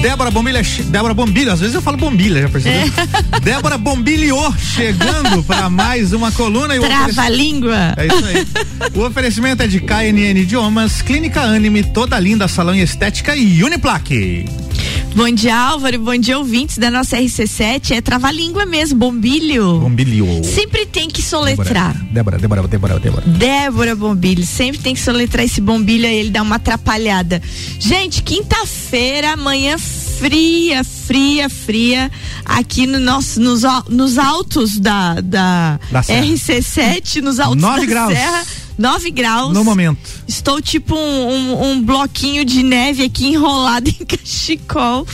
Débora Bombilha, Débora Bombilha, às vezes eu falo Bombilha, já percebeu? É. Débora Bombilho chegando para mais uma coluna. E Trava oferec... língua. É isso aí. o oferecimento é de KNN Idiomas, Clínica Anime, toda linda, salão e estética e Uniplaque. Bom dia, Álvaro. Bom dia, ouvintes da nossa RC7. É trava-língua mesmo, bombilho. Bombilho. Sempre tem que soletrar. Débora, Débora, Débora, Débora. Débora Bombilho. Sempre tem que soletrar esse bombilho aí, ele dá uma atrapalhada. Gente, quinta-feira, amanhã fria, fria, fria, aqui no nosso, nos, nos altos da, da, da RC7, nos altos Nove da graus. Serra. 9 graus. No momento. Estou tipo um, um, um bloquinho de neve aqui enrolado em cachecol.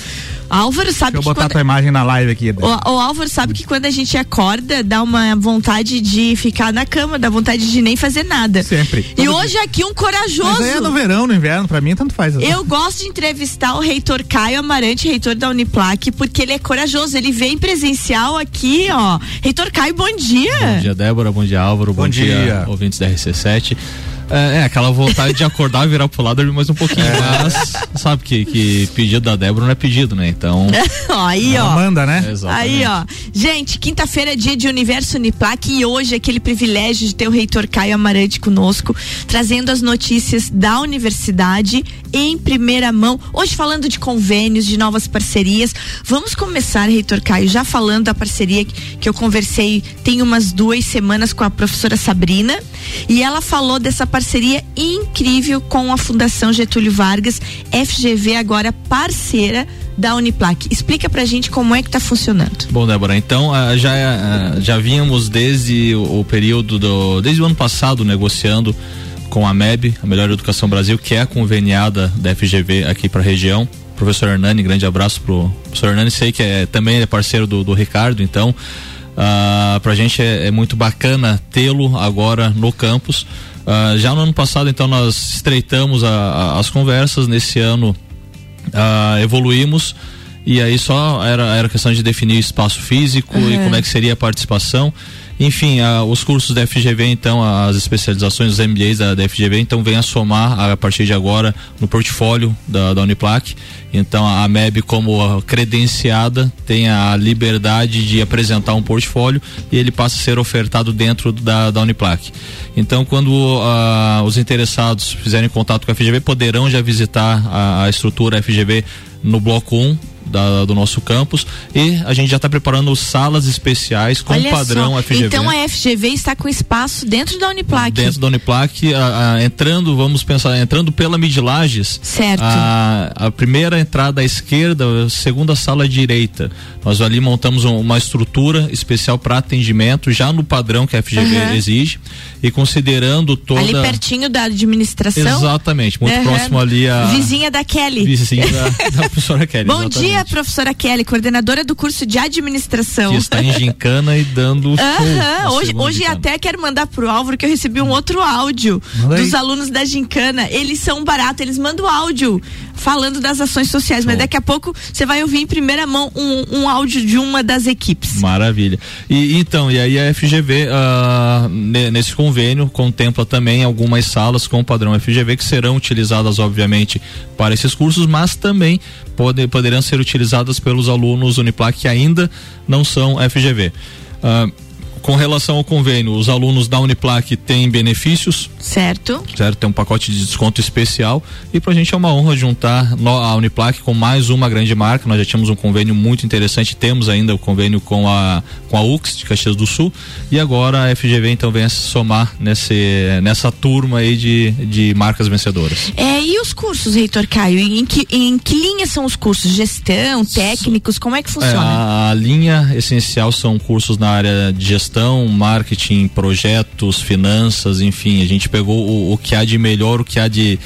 Álvaro sabe Deixa eu que. botar quando... tua imagem na live aqui. O, o, Álvaro sabe que quando a gente acorda, dá uma vontade de ficar na cama, dá vontade de nem fazer nada. Sempre. E Todo hoje dia. aqui um corajoso. Mas é no verão, no inverno, pra mim tanto faz. Eu gosto de entrevistar o reitor Caio Amarante, reitor da Uniplac, porque ele é corajoso. Ele vem presencial aqui, ó. Reitor Caio, bom dia. Bom dia, Débora. Bom dia, Álvaro. Bom, bom dia, dia, ouvintes da RC7. É, é, aquela vontade de acordar, virar pro lado mais um pouquinho. É. Mas sabe que, que pedido da Débora não é pedido, né? Então. aí, ó. Manda, né? É, aí, ó. Gente, quinta-feira é dia de Universo Uniplac e hoje é aquele privilégio de ter o reitor Caio Amarante conosco, trazendo as notícias da universidade em primeira mão. Hoje falando de convênios, de novas parcerias. Vamos começar, reitor Caio, já falando da parceria que, que eu conversei tem umas duas semanas com a professora Sabrina e ela falou dessa parceria incrível com a Fundação Getúlio Vargas, FGV agora parceira da Uniplac. Explica pra gente como é que tá funcionando. Bom, Débora, então uh, já, uh, já vínhamos desde o, período do. desde o ano passado negociando com a MEB, a Melhor Educação Brasil, que é a conveniada da FGV aqui para a região. Professor Hernani, grande abraço pro professor Hernani, sei que é, também é parceiro do, do Ricardo, então uh, pra gente é, é muito bacana tê-lo agora no campus. Uh, já no ano passado, então, nós estreitamos a, a, as conversas. Nesse ano, uh, evoluímos. E aí só era, era questão de definir espaço físico uhum. e como é que seria a participação. Enfim, a, os cursos da FGV, então, as especializações, os MBAs da, da FGV, então, vem a somar a, a partir de agora no portfólio da, da Uniplac. Então, a MEB, como credenciada, tem a liberdade de apresentar um portfólio e ele passa a ser ofertado dentro da, da Uniplac. Então, quando os interessados fizerem contato com a FGV, poderão já visitar a, a estrutura FGV no bloco 1 da, do nosso campus e a gente já está preparando salas especiais com Olha padrão só. FGV. Então a FGV está com espaço dentro da Uniplac. Dentro da Uniplac, a, a, entrando, vamos pensar, entrando pela Midlages. Certo. A, a primeira entrada à esquerda, a segunda sala à direita. Nós ali montamos um, uma estrutura especial para atendimento, já no padrão que a FGV uhum. exige e considerando toda. Ali pertinho da administração. Exatamente, muito uhum. próximo ali a. Vizinha da Kelly. Vizinha da, da professora Kelly. Bom exatamente. dia, professora Kelly, coordenadora do curso de administração. Que está em gincana e dando. Uhum. Hoje, hoje até quero mandar pro Álvaro que eu recebi um outro áudio dos alunos da gincana. Eles são baratos, eles mandam áudio falando das ações sociais, mas daqui a pouco você vai ouvir em primeira mão um, um áudio de uma das equipes. Maravilha. E então, e aí a FGV uh, ah, nesse convênio contempla também algumas salas com padrão FGV que serão utilizadas obviamente para esses cursos, mas também pode, poderão ser utilizadas pelos alunos Uniplac que ainda não são FGV. Uh, ah, com relação ao convênio, os alunos da Uniplac têm benefícios. Certo. Certo, tem um pacote de desconto especial. E para a gente é uma honra juntar a Uniplac com mais uma grande marca. Nós já tínhamos um convênio muito interessante, temos ainda o convênio com a, com a UX de Caxias do Sul. E agora a FGV então vem a se somar nesse, nessa turma aí de, de marcas vencedoras. É, e os cursos, Reitor Caio? Em que, em que linha são os cursos? Gestão, técnicos? Como é que funciona? É, a linha essencial são cursos na área de gestão gestão, marketing, projetos, finanças, enfim, a gente pegou o, o que há de melhor, o que há de,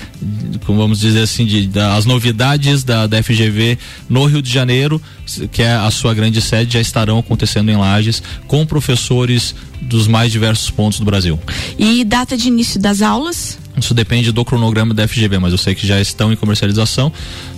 como vamos dizer assim, de, as novidades da, da FGV no Rio de Janeiro, que é a sua grande sede, já estarão acontecendo em Lages, com professores dos mais diversos pontos do Brasil. E data de início das aulas? Isso depende do cronograma da FGV, mas eu sei que já estão em comercialização.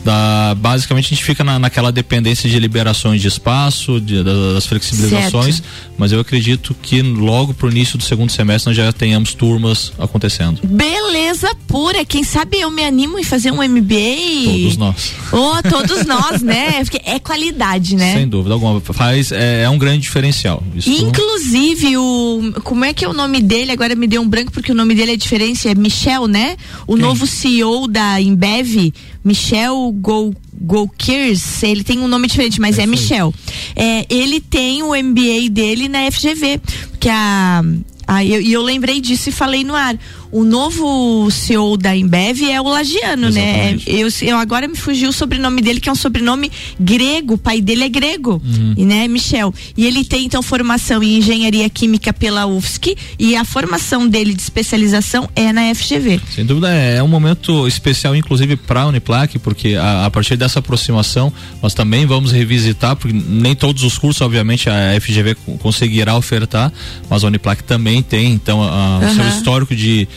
Da, basicamente a gente fica na, naquela dependência de liberações de espaço, de, das flexibilizações, certo. mas eu acredito que logo para o início do segundo semestre nós já tenhamos turmas acontecendo. Beleza! beleza pura. Quem sabe eu me animo em fazer um MBA? Todos nós. Oh, todos nós, né? Porque é qualidade, né? Sem dúvida alguma. Faz, é, é um grande diferencial. Isso... Inclusive, o. Como é que é o nome dele? Agora me deu um branco porque o nome dele é diferente. É Michel, né? O Quem? novo CEO da Embev, Michel Gol. Golkirs, ele tem um nome diferente, mas é, é Michel. É, ele tem o MBA dele na FGV, que a ah, e eu, eu, lembrei disso e falei no ar. O novo CEO da Embev é o Lagiano, né? Eu, eu agora me fugiu o sobrenome dele, que é um sobrenome grego. O pai dele é grego, uhum. e, né, Michel? E ele tem então formação em engenharia química pela UFSC e a formação dele de especialização é na FGV. Sem dúvida é, é um momento especial, inclusive para a Uniplac, porque a, a, partir dessa aproximação nós também vamos revisitar, porque nem todos os cursos, obviamente, a FGV conseguirá ofertar, mas a Uniplac também tem, então, a, uhum. o seu histórico de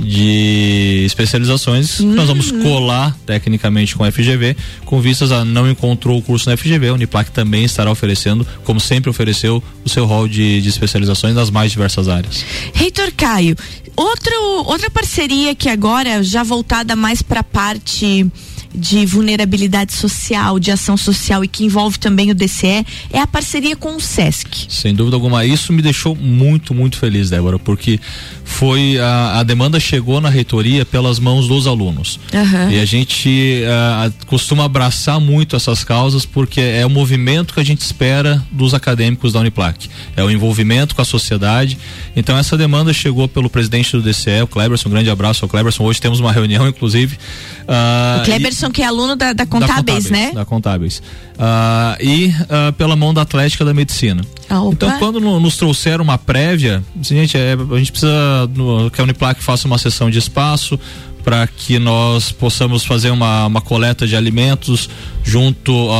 de especializações, uhum. nós vamos uhum. colar tecnicamente com a FGV, com vistas a não encontrou o curso na FGV, a Uniplac também estará oferecendo, como sempre ofereceu, o seu rol de, de especializações nas mais diversas áreas. Reitor Caio, outro, outra parceria que agora já voltada mais para a parte de vulnerabilidade social, de ação social e que envolve também o DCE, é a parceria com o SESC. Sem dúvida alguma. Isso me deixou muito, muito feliz, Débora, porque foi a, a demanda chegou na reitoria pelas mãos dos alunos. Uhum. E a gente uh, costuma abraçar muito essas causas porque é o movimento que a gente espera dos acadêmicos da Uniplac. É o envolvimento com a sociedade. Então essa demanda chegou pelo presidente do DCE, o Kleberson. Um grande abraço ao Kleberson. Hoje temos uma reunião, inclusive. Uh, o Kleberson, que é aluno da, da Contábeis, né? Da Contábeis. Uh, e pela mão da Atlética da Medicina. Ah, então, quando no, nos trouxeram uma prévia, gente, é, a gente precisa no, que a Uniplac faça uma sessão de espaço para que nós possamos fazer uma, uma coleta de alimentos junto uh,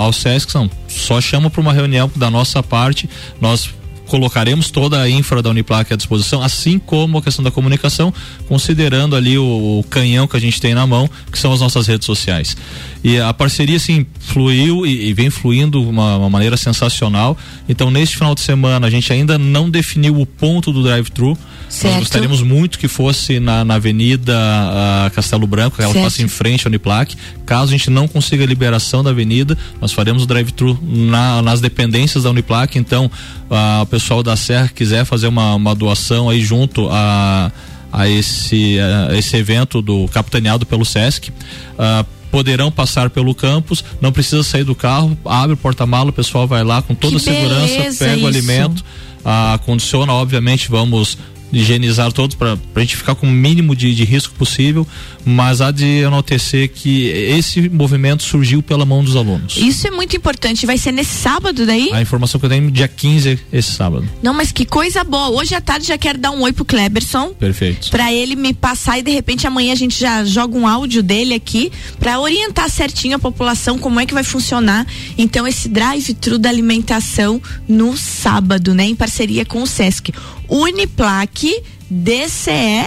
ao SESC. Não, só chama para uma reunião da nossa parte, nós colocaremos toda a infra da Uniplac à disposição, assim como a questão da comunicação, considerando ali o, o canhão que a gente tem na mão, que são as nossas redes sociais. E a parceria, assim, fluiu e, e vem fluindo uma, uma maneira sensacional. Então, neste final de semana, a gente ainda não definiu o ponto do drive-thru. Nós gostaríamos muito que fosse na, na Avenida uh, Castelo Branco, que ela fosse em frente ao Uniplac. Caso a gente não consiga a liberação da avenida, nós faremos o drive-thru na, nas dependências da Uniplac. Então, uh, o pessoal da Serra quiser fazer uma, uma doação aí junto a, a, esse, a esse evento do capitaneado pelo Sesc. Uh, poderão passar pelo campus, não precisa sair do carro, abre o porta-mala, o pessoal vai lá com toda a segurança, pega isso. o alimento, ah, condiciona, obviamente, vamos higienizar todos para a gente ficar com o mínimo de, de, risco possível, mas há de enaltecer que esse movimento surgiu pela mão dos alunos. Isso é muito importante. Vai ser nesse sábado daí? A informação que eu tenho dia 15 esse sábado. Não, mas que coisa boa. Hoje à tarde já quero dar um oi pro Kleberson. Perfeito. Para ele me passar e de repente amanhã a gente já joga um áudio dele aqui para orientar certinho a população como é que vai funcionar. Então esse drive-thru da alimentação no sábado, né, em parceria com o SESC. Uniplaque, DCE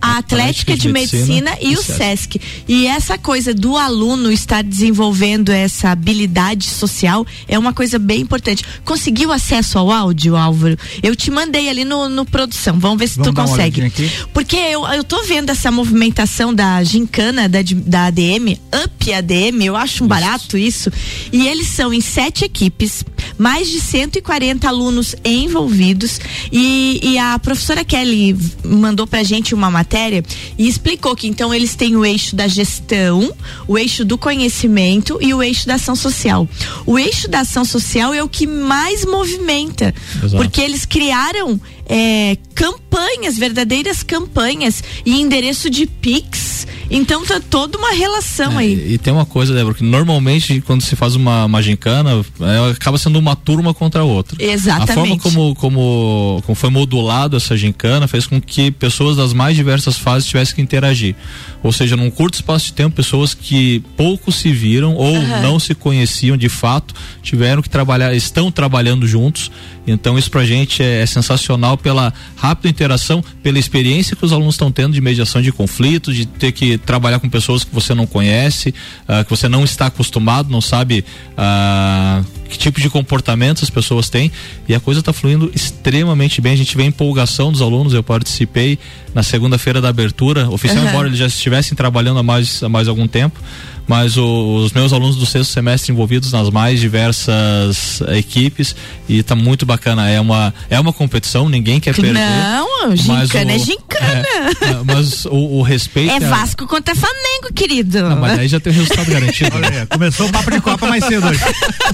a Atlética de Medicina, Medicina e o SESC. E essa coisa do aluno estar desenvolvendo essa habilidade social é uma coisa bem importante. Conseguiu acesso ao áudio, Álvaro? Eu te mandei ali no, no produção. Vamos ver se Vamos tu consegue. Porque eu, eu tô vendo essa movimentação da gincana da, da ADM, Up ADM, eu acho um barato isso. E eles são em sete equipes, mais de 140 alunos envolvidos. E, e a professora Kelly mandou pra gente uma matéria matéria e explicou que então eles têm o eixo da gestão, o eixo do conhecimento e o eixo da ação social. O eixo da ação social é o que mais movimenta, Exato. porque eles criaram é, campanhas, verdadeiras campanhas e endereço de Pix. Então tá toda uma relação é, aí. E tem uma coisa, Débora, que normalmente quando se faz uma, uma gincana, é, acaba sendo uma turma contra a outra. Exatamente. A forma como, como, como foi modulado essa gincana fez com que pessoas das mais diversas fases tivessem que interagir. Ou seja, num curto espaço de tempo, pessoas que pouco se viram ou uhum. não se conheciam de fato, tiveram que trabalhar, estão trabalhando juntos. Então isso pra gente é, é sensacional pela rápida interação, pela experiência que os alunos estão tendo de mediação de conflitos, de ter que trabalhar com pessoas que você não conhece, uh, que você não está acostumado, não sabe uh, que tipo de comportamento as pessoas têm e a coisa está fluindo extremamente bem. A gente vê empolgação dos alunos. Eu participei na segunda-feira da abertura, oficial, uhum. embora eles já estivessem trabalhando há mais, há mais algum tempo mas o, os meus alunos do sexto semestre envolvidos nas mais diversas equipes e tá muito bacana. É uma, é uma competição, ninguém quer perder. Não, gincana o, é gincana. É, é, mas o, o respeito. É Vasco contra Flamengo, querido. Não, mas aí já tem o resultado garantido. Olha, começou o papo de Copa mais cedo hoje.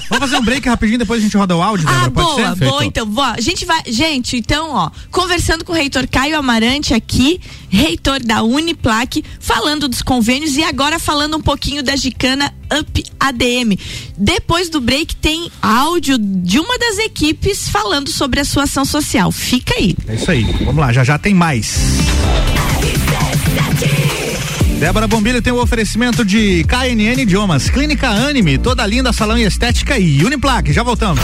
Vamos fazer um break rapidinho, depois a gente roda o áudio, Ah, boa, boa, então. Boa. A gente vai. Gente, então, ó, conversando com o reitor Caio Amarante aqui, reitor da Uniplac, falando dos convênios e agora falando um pouquinho da Gicana Up ADM. Depois do break tem áudio de uma das equipes falando sobre a sua ação social. Fica aí. É isso aí. Vamos lá, já já tem mais. Débora Bombilho tem o oferecimento de KNN Idiomas, Clínica Anime, toda linda salão e estética e Uniplaque. Já voltamos.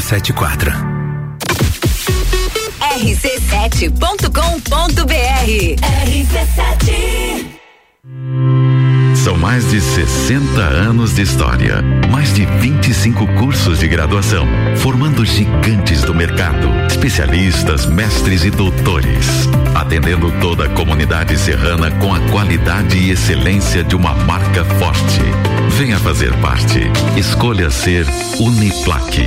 574. rc7.com.br RC7 São mais de 60 anos de história, mais de 25 cursos de graduação, formando gigantes do mercado, especialistas, mestres e doutores, atendendo toda a comunidade serrana com a qualidade e excelência de uma marca forte. Venha fazer parte. Escolha ser Uniplaque.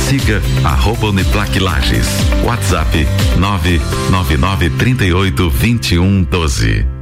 Siga arroba Uniplaque Lages. WhatsApp 999 38 21 12.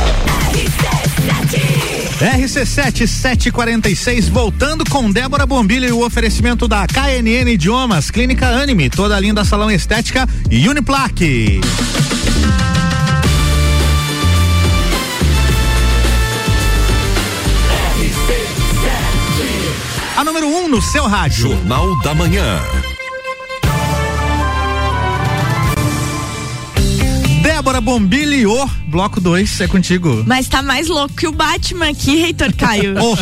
RC7 746, voltando com Débora Bombilha e o oferecimento da KNN Idiomas, Clínica Anime, toda linda salão estética e Uniplaque. A número 1 um no seu rádio. Jornal da Manhã. Débora Bombilho, bloco 2, é contigo. Mas tá mais louco que o Batman aqui, Reitor Caio. Oh.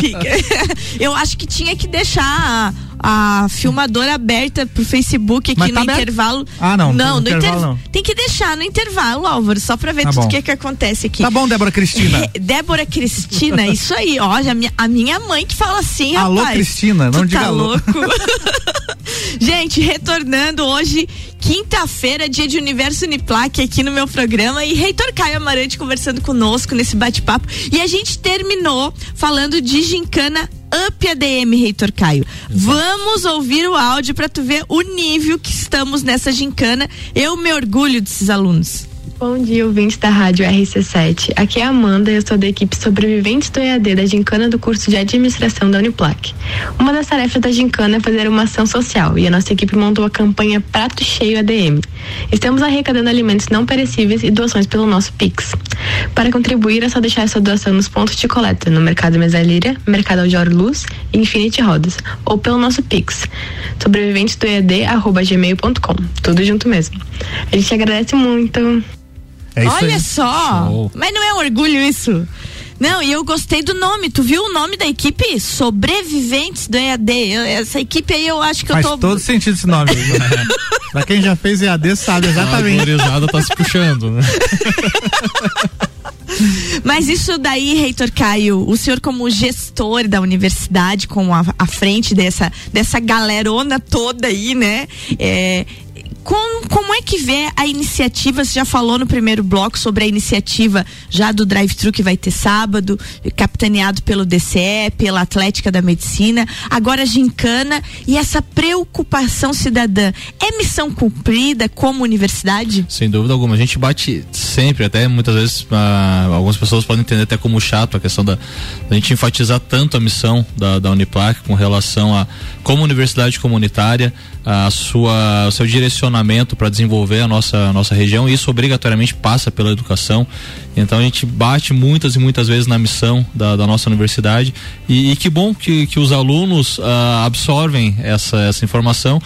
Eu acho que tinha que deixar a, a filmadora aberta pro Facebook aqui Mas no tá intervalo. Ah, não, Não, no intervalo inter- não. Tem que deixar no intervalo, Álvaro, só pra ver Tá tudo o que que acontece aqui. Tá bom, Débora Cristina. É, Débora Cristina, isso aí, ó, já minha- a minha mãe que fala assim, Alô, rapaz. Cristina, não diga tá alô. louco. Gente, retornando hoje, quinta-feira, dia de Universo Uniplaque aqui no meu programa e Reitor Caio Amarante conversando conosco nesse bate-papo. E a gente terminou falando de gincana Up ADM, Reitor Caio. Vamos ouvir o áudio para tu ver o nível que estamos nessa gincana. Eu me orgulho desses alunos. Bom dia, ouvintes da Rádio RC7. Aqui é a Amanda, eu sou da equipe Sobreviventes do EAD da Gincana do curso de Administração da Uniplac. Uma das tarefas da Gincana é fazer uma ação social e a nossa equipe montou a campanha Prato Cheio ADM. Estamos arrecadando alimentos não perecíveis e doações pelo nosso Pix. Para contribuir é só deixar sua doação nos pontos de coleta no Mercado Mesalíria, Mercado Aldior Luz e Infinity Rodas ou pelo nosso Pix sobreviventesdoead@gmail.com. Tudo junto mesmo. A gente agradece muito. É isso Olha aí. só. Show. Mas não é um orgulho isso? Não, e eu gostei do nome. Tu viu o nome da equipe? Sobreviventes do EAD. Eu- essa equipe aí eu acho que Faz eu tô. todo sentido esse nome. pra quem já fez EAD sabe A exatamente. gurizada tá se puxando, né? Mas isso daí, reitor Caio, o senhor como gestor da universidade, com a, a frente dessa, dessa galerona toda aí, né? É, com- como é que vê a iniciativa? Você já falou no primeiro bloco sobre a iniciativa já do drive-thru que vai ter sábado, capitaneado pelo DCE, pela Atlética da Medicina, agora a gincana e essa preocupação cidadã. É missão cumprida como universidade? Sem dúvida alguma. A gente bate sempre, até muitas vezes, ah, algumas pessoas podem entender até como chato a questão da, da gente enfatizar tanto a missão da, da Uniplac com relação a como universidade comunitária, a sua, o seu direcionamento para desenvolver a nossa, a nossa região. E isso obrigatoriamente passa pela educação. Então a gente bate muitas e muitas vezes na missão da, da nossa universidade. E, e que bom que, que os alunos ah, absorvem essa, essa informação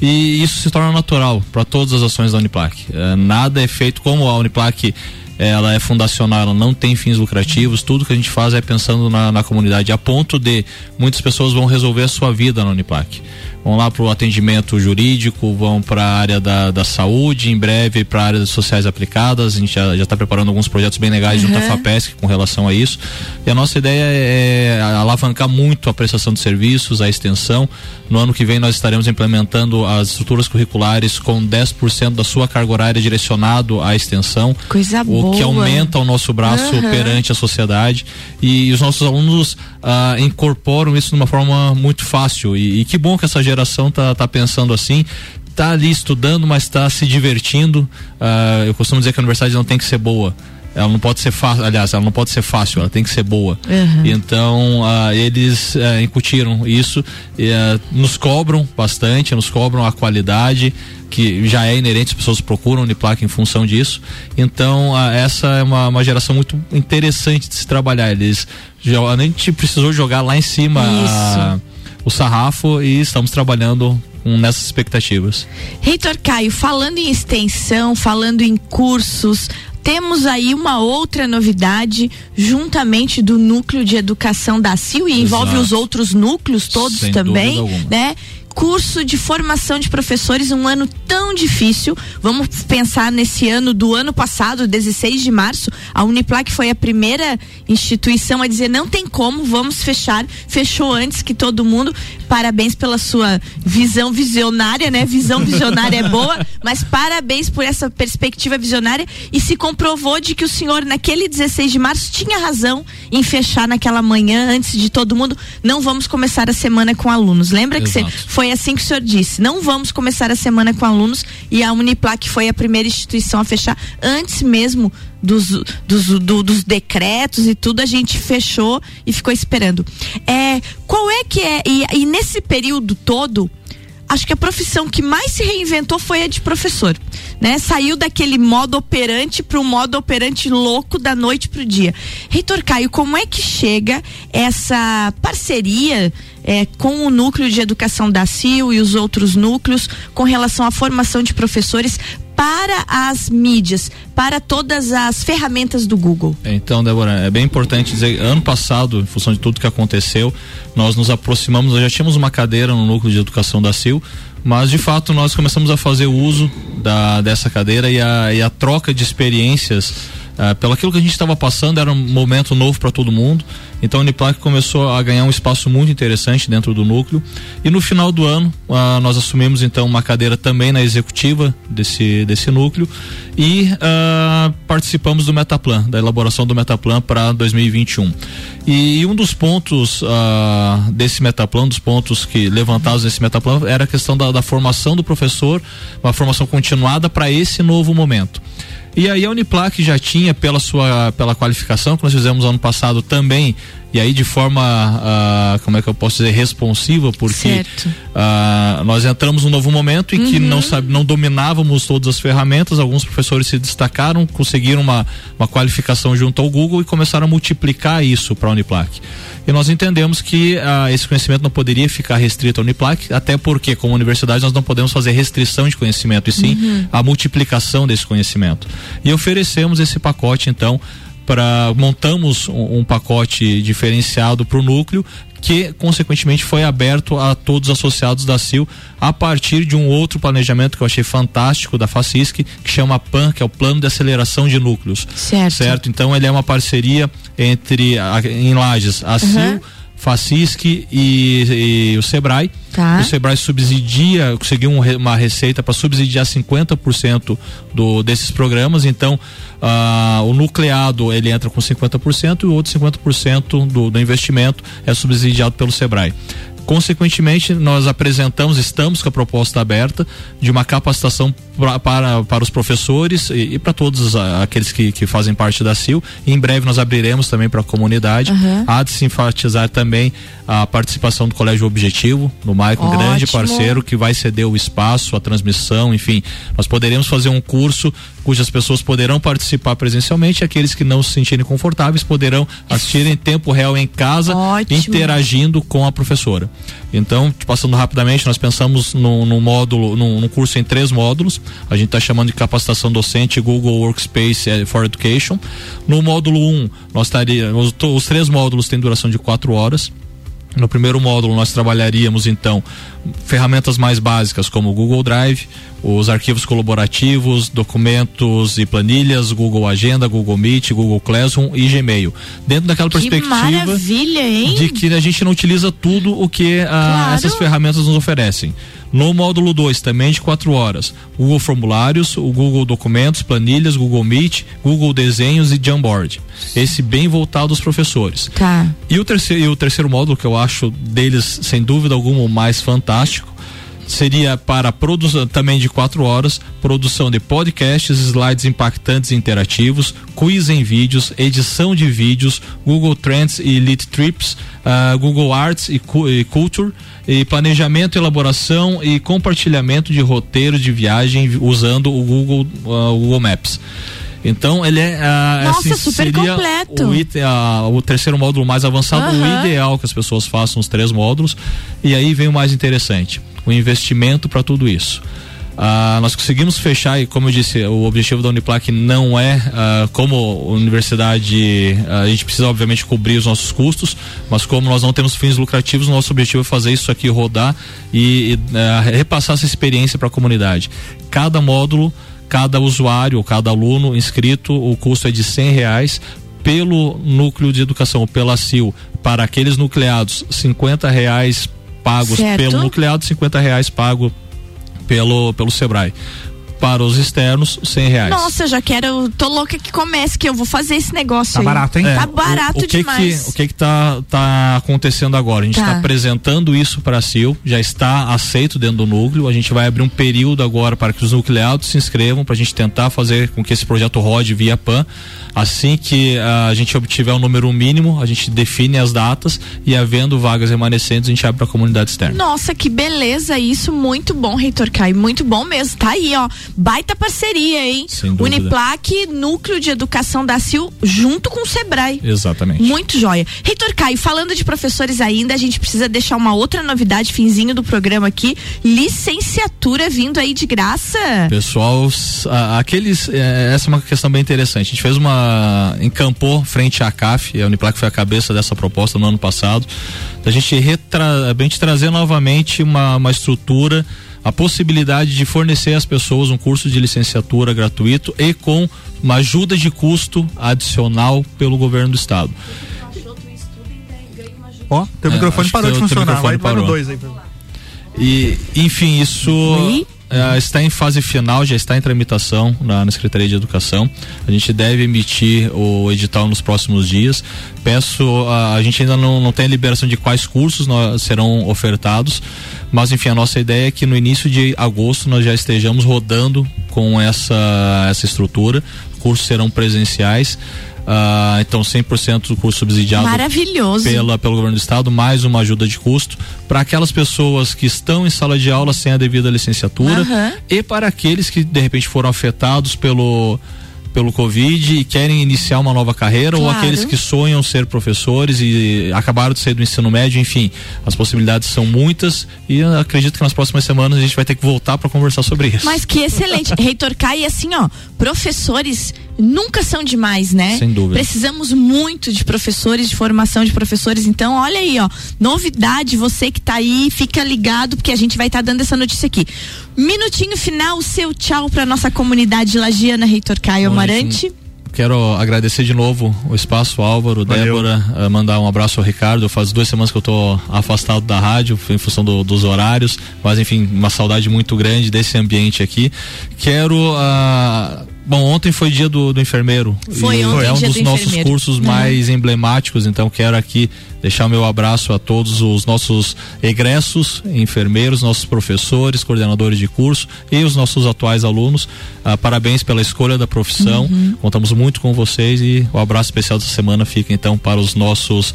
e isso se torna natural para todas as ações da Uniplac. Eh, nada é feito como a Uniplac ela é fundacional, ela não tem fins lucrativos, tudo que a gente faz é pensando na, na comunidade, a ponto de muitas pessoas vão resolver a sua vida na Uniplac. Vão lá para o atendimento jurídico, vão para a área da, da saúde, em breve para a área das sociais aplicadas. A gente já está preparando alguns projetos bem legais junto à FAPESC com relação a isso. E a nossa ideia é alavancar muito a prestação de serviços, a extensão. No ano que vem nós estaremos implementando as estruturas curriculares com 10% da sua carga horária direcionado à extensão. Coisa o que boa. aumenta o nosso braço Aham. perante a sociedade e os nossos alunos ah, incorporam isso de uma forma muito fácil e, e que bom que essa geração tá, tá pensando assim tá ali estudando mas está se divertindo Ah, eu costumo dizer que a universidade não tem que ser boa ela não pode ser fácil, aliás, ela não pode ser fácil, ela tem que ser boa. Uhum. Então, ah, eles ah, incutiram isso, e, ah, nos cobram bastante, nos cobram a qualidade, que já é inerente, as pessoas procuram Uniplac em função disso. Então, ah, essa é uma, uma geração muito interessante de se trabalhar. Eles já, a gente precisou jogar lá em cima a- o sarrafo e estamos trabalhando com nessas expectativas. Reitor Caio, falando em extensão, falando em cursos, temos aí uma outra novidade juntamente do núcleo de educação da CIL e envolve Exato. os outros núcleos todos Sem também, né? Curso de formação de professores, um ano tão difícil. Vamos pensar nesse ano do ano passado, 16 de março. A Uniplac foi a primeira instituição a dizer não tem como, vamos fechar. Fechou antes que todo mundo. Parabéns pela sua visão visionária, né? Visão visionária é boa, mas parabéns por essa perspectiva visionária e se comprovou de que o senhor naquele 16 de março tinha razão em fechar naquela manhã antes de todo mundo. Não vamos começar a semana com alunos. Lembra que você Exato. Foi assim que o senhor disse. Não vamos começar a semana com alunos e a Uniplac foi a primeira instituição a fechar antes mesmo dos, dos, do- dos decretos e tudo, a gente fechou e ficou esperando. É, qual é que é, e, e nesse período todo, acho que a profissão que mais se reinventou foi a de professor, né? Saiu daquele modo operante para um modo operante louco da noite pro dia. Reitor Caio, como é que chega essa parceria é, com o núcleo de educação da CIL e os outros núcleos com relação à formação de professores para as mídias, para todas as ferramentas do Google? Então, Débora, é bem importante dizer, ano passado, em função de tudo que aconteceu, nós nos aproximamos, nós já tínhamos uma cadeira no núcleo de educação da CIL, mas de fato nós começamos a fazer uso da, dessa cadeira e a, e a troca de experiências ah, pelo aquilo que a gente estava passando era um momento novo para todo mundo. Então a Uniplac começou a ganhar um espaço muito interessante dentro do núcleo. E no final do ano ah, nós assumimos então uma cadeira também na executiva desse desse núcleo. E ah, participamos do Metaplan da elaboração do Metaplan para 2021 e um. Dos pontos ah, desse Metaplan, dos pontos que levantados nesse Metaplan era a questão da, da formação do professor, uma formação continuada para esse novo momento. E aí a Uniplac já tinha pela sua pela qualificação que nós fizemos ano passado também e aí de forma ah, como é que eu posso dizer responsiva porque ah, nós entramos num novo momento em que não sabe não dominávamos todas as ferramentas. Alguns professores se destacaram conseguiram uma, uma qualificação junto ao Google e começaram a multiplicar isso para a Uniplac. E nós entendemos que ah, esse conhecimento não poderia ficar restrito à Uniplac até porque como universidade nós não podemos fazer restrição de conhecimento e sim a multiplicação desse conhecimento. E oferecemos esse pacote então para montamos um, um pacote diferenciado para o núcleo que consequentemente foi aberto a todos os associados da CIL a partir de um outro planejamento que eu achei fantástico da Facisc, que chama PAN, que é o Plano de Aceleração de Núcleos. Certo. Certo? Então ele é uma parceria entre a, em Lages, a CIL, Facisc e, e o Sebrae. Tá. O Sebrae subsidia, conseguiu um uma receita para subsidiar 50% do, desses programas, então ah, o nucleado ele entra com 50% e o outro 50% do, do investimento é subsidiado pelo Sebrae. Consequentemente, nós apresentamos, estamos com a proposta aberta de uma capacitação pra, para, para os professores e, e para todos ah, aqueles que, que fazem parte da CIL. Em breve nós abriremos também para a comunidade. Aham. Há de se enfatizar também a participação do Colégio Objetivo, do Maicon, um grande parceiro que vai ceder o espaço, a transmissão, enfim. Nós poderemos fazer um curso cujas pessoas poderão participar presencialmente e aqueles que não se sentirem confortáveis poderão assistir em tempo real em casa, Ótimo. interagindo com a professora. Então, passando rapidamente, nós pensamos num, num módulo, num, num curso em três módulos. A gente está chamando de capacitação docente Google Workspace eh, for Education. No módulo 1, um, nós estaríamos. Os três módulos têm duração de quatro horas. No primeiro módulo, nós trabalharíamos então ferramentas mais básicas como o Google Drive, os arquivos colaborativos, documentos e planilhas, Google Agenda, Google Meet, Google Classroom e Gmail. Dentro daquela Que perspectiva maravilha, hein? de que a gente não utiliza tudo o que ah, Claro. essas ferramentas nos oferecem. No módulo 2, também de 4 horas, Google Formulários, o Google Documentos, Planilhas, Google Meet, Google Desenhos e Jamboard. Esse bem voltado aos professores. Tá. E o terceiro, e o terceiro módulo, que eu acho deles, sem dúvida alguma, o mais fantástico, seria para produção também de quatro horas, produção de podcasts, slides impactantes e interativos, quiz em vídeos, edição de vídeos, Google Trends e Elite Trips, ah, Google Arts e, e Culture, e planejamento, elaboração e compartilhamento de roteiros de viagem vi- usando o Google, o Google Maps. Então ele é ah, Nossa, assim, super seria completo. O, a- o terceiro módulo mais avançado, o Aham. ideal que as pessoas façam os três módulos. E aí vem o mais interessante: o investimento para tudo isso. Ah, nós conseguimos fechar, e como eu disse, o objetivo da Uniplac não é, ah, como universidade, ah, a gente precisa obviamente cobrir os nossos custos, mas como nós não temos fins lucrativos, o nosso objetivo é fazer isso aqui rodar e, e, ah, repassar essa experiência para a comunidade. Cada módulo, cada usuário, cada aluno inscrito, o custo é de cem reais pelo núcleo de educação, pela CIL, para aqueles nucleados, 50 reais pagos Certo. pelo nucleado, 50 reais pago pelo, pelo Sebrae. Para os externos, 100 reais. Nossa, eu já quero. Tô louca que comece, que eu vou fazer esse negócio Tá aí. barato, hein? Tá É, barato o, o que demais. Que, o que que tá, tá acontecendo agora? A gente Tá. está apresentando isso para a CIL, já está aceito dentro do núcleo. A gente vai abrir um período agora para que os nucleados se inscrevam, para a gente tentar fazer com que esse projeto rode via PAN. Assim que ah, a gente obtiver o número mínimo, a gente define as datas e, havendo vagas remanescentes, a gente abre para a comunidade externa. Nossa, que beleza isso, muito bom, Reitor Caio, muito bom mesmo. Tá aí, ó, baita parceria, hein? Uniplac, Núcleo de Educação da CIL, junto com o Sebrae. Exatamente. Muito joia. Reitor Caio, falando de professores ainda, a gente precisa deixar uma outra novidade, finzinho do programa aqui, licenciatura vindo aí de graça. Pessoal, a- aqueles. eh, essa é uma questão bem interessante. A gente fez uma. encampou frente à CAF, a Uniplac foi a cabeça dessa proposta no ano passado, da gente, retra, a gente trazer novamente uma, uma estrutura, a possibilidade de fornecer às pessoas um curso de licenciatura gratuito e com uma ajuda de custo adicional pelo governo do estado. Ó, teu É, microfone parou de funcionar. Vai, vai no dois aí. E, enfim, isso Oi? Eh, está em fase final, já está em tramitação na, na Secretaria de Educação. A gente deve emitir o edital nos próximos dias. Peço, a, a gente ainda não, não tem a liberação de quais cursos nós, serão ofertados, mas enfim, a nossa ideia é que no início de agosto nós já estejamos rodando com essa, essa estrutura. Cursos serão presenciais. Ah, então 100% do curso subsidiado Maravilhoso. pela, pelo governo do estado, mais uma ajuda de custo para aquelas pessoas que estão em sala de aula sem a devida licenciatura Aham. e para aqueles que de repente foram afetados pelo pelo Covid e querem iniciar uma nova carreira ou Claro. aqueles que sonham ser professores e acabaram de sair do ensino médio, enfim, as possibilidades são muitas e acredito que nas próximas semanas a gente vai ter que voltar para conversar sobre isso. Mas que excelente. Reitor Kai, assim, ó, professores nunca são demais, né? Sem dúvida. Precisamos muito de professores, de formação de professores. Então, olha aí, ó, novidade, você que tá aí, fica ligado, porque a gente vai estar dando essa notícia aqui. Minutinho final, seu tchau pra nossa comunidade lagiana, Reitor Caio Amarante. Quero agradecer de novo o espaço, Álvaro, Valeu. Débora, eh, mandar um abraço ao Ricardo. Faz duas semanas que eu tô afastado da rádio em função do- dos horários, mas enfim, uma saudade muito grande desse ambiente aqui. Quero. ah, Bom, ontem foi dia do, do enfermeiro. Foi E ontem é um dos do nossos enfermeiro. cursos Uhum. mais emblemáticos, então quero aqui deixar meu abraço a todos os nossos egressos, enfermeiros, nossos professores, coordenadores de curso e os nossos atuais alunos. Ah, parabéns pela escolha da profissão. Uhum. Contamos muito com vocês e o abraço especial dessa semana fica então para os nossos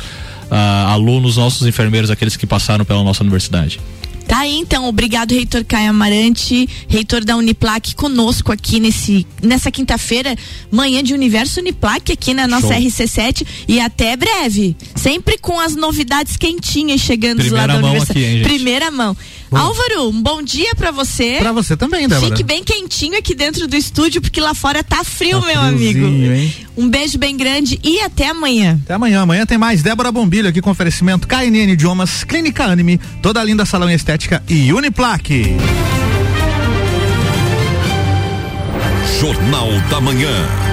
ah, alunos, nossos enfermeiros, aqueles que passaram pela nossa universidade. Tá aí, então, obrigado, reitor Caio Amarante, reitor da Uniplac, conosco aqui nesse, nessa quinta-feira, manhã de Universo Uniplac aqui na nossa Show. RC7 e até breve, sempre com as novidades quentinhas chegando Primeira lá da mão universidade. aqui, hein? Primeira mão. Álvaro, um bom dia pra você. Pra você também, Débora. Fique bem quentinho aqui dentro do estúdio, porque lá fora tá frio, Tá meu amigo. hein? Um beijo bem grande e até amanhã. Até amanhã. Amanhã tem mais Débora Bombilho aqui com oferecimento KNN Idiomas, Clínica Anime, toda linda salão em estética e Uniplaque. Jornal da Manhã.